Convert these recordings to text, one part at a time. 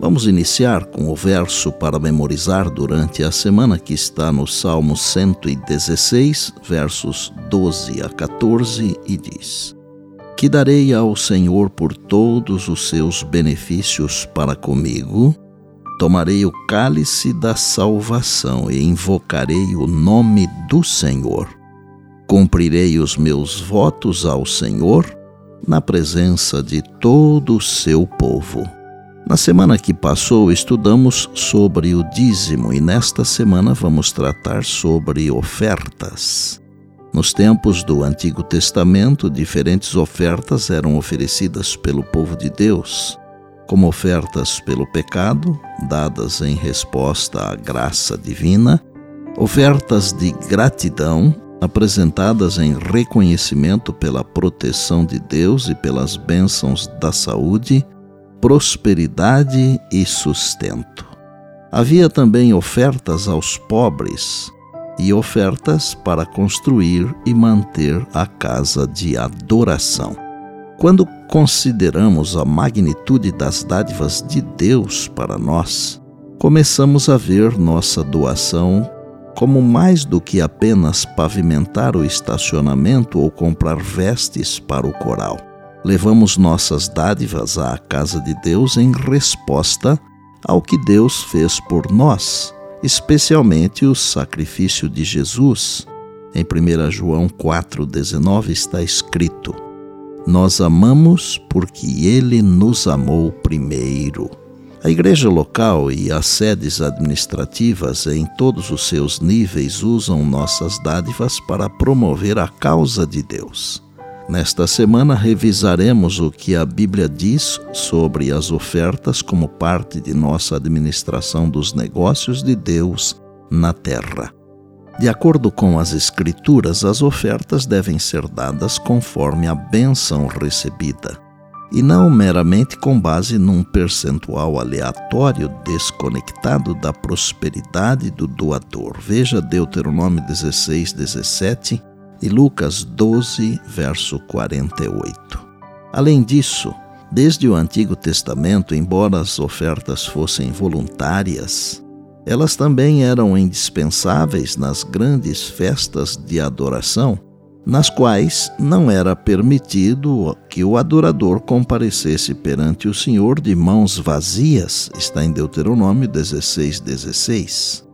Vamos iniciar com o verso para memorizar durante a semana que está no Salmo 116, versos 12 a 14 e diz: Que darei ao Senhor por todos os seus benefícios para comigo? Tomarei o cálice da salvação e invocarei o nome do Senhor. Cumprirei os meus votos ao Senhor na presença de todo o seu povo. Na semana que passou, estudamos sobre o dízimo e nesta semana vamos tratar sobre ofertas. Nos tempos do Antigo Testamento, diferentes ofertas eram oferecidas pelo povo de Deus, como ofertas pelo pecado, dadas em resposta à graça divina, ofertas de gratidão, apresentadas em reconhecimento pela proteção de Deus e pelas bênçãos da saúde prosperidade e sustento. Havia também ofertas aos pobres e ofertas para construir e manter a casa de adoração. Quando consideramos a magnitude das dádivas de Deus para nós, começamos a ver nossa doação como mais do que apenas pavimentar o estacionamento ou comprar vestes para o coral levamos nossas dádivas à casa de Deus em resposta ao que Deus fez por nós, especialmente o sacrifício de Jesus. Em 1 João 4,19 está escrito: Nós amamos porque Ele nos amou primeiro. A igreja local e as sedes administrativas em todos os seus níveis usam nossas dádivas para promover a causa de Deus. Nesta semana revisaremos o que a Bíblia diz sobre as ofertas como parte de nossa administração dos negócios de Deus na terra. De acordo com as Escrituras, as ofertas devem ser dadas conforme a bênção recebida, e não meramente com base num percentual aleatório desconectado da prosperidade do doador. Veja Deuteronômio 16, 17 e Lucas 12, verso 48. Além disso, desde o Antigo Testamento, embora as ofertas fossem voluntárias, elas também eram indispensáveis nas grandes festas de adoração, nas quais não era permitido que o adorador comparecesse perante o Senhor de mãos vazias, está em Deuteronômio 16, 16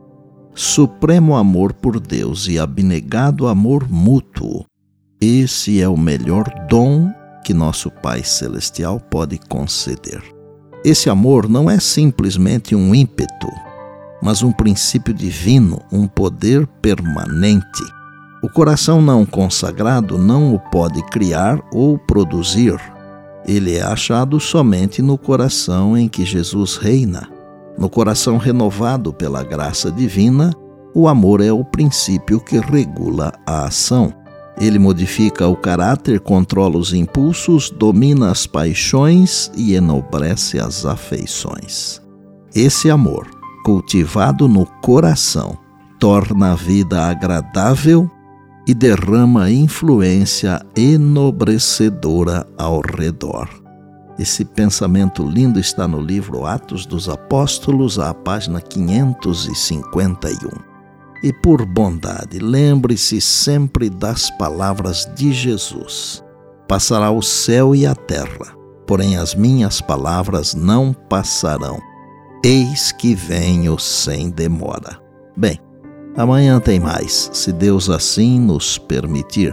supremo amor por Deus e abnegado amor mútuo. Esse é o melhor dom que nosso Pai Celestial pode conceder. Esse amor não é simplesmente um ímpeto, mas um princípio divino, um poder permanente. O coração não consagrado não o pode criar ou produzir. Ele é achado somente no coração em que Jesus reina. No coração renovado pela graça divina, o amor é o princípio que regula a ação. Ele modifica o caráter, controla os impulsos, domina as paixões e enobrece as afeições. Esse amor, cultivado no coração, torna a vida agradável e derrama influência enobrecedora ao redor. Esse pensamento lindo está no livro Atos dos Apóstolos, à página 551. E por bondade, lembre-se sempre das palavras de Jesus: Passará o céu e a terra, porém as minhas palavras não passarão. Eis que venho sem demora. Bem, amanhã tem mais, se Deus assim nos permitir.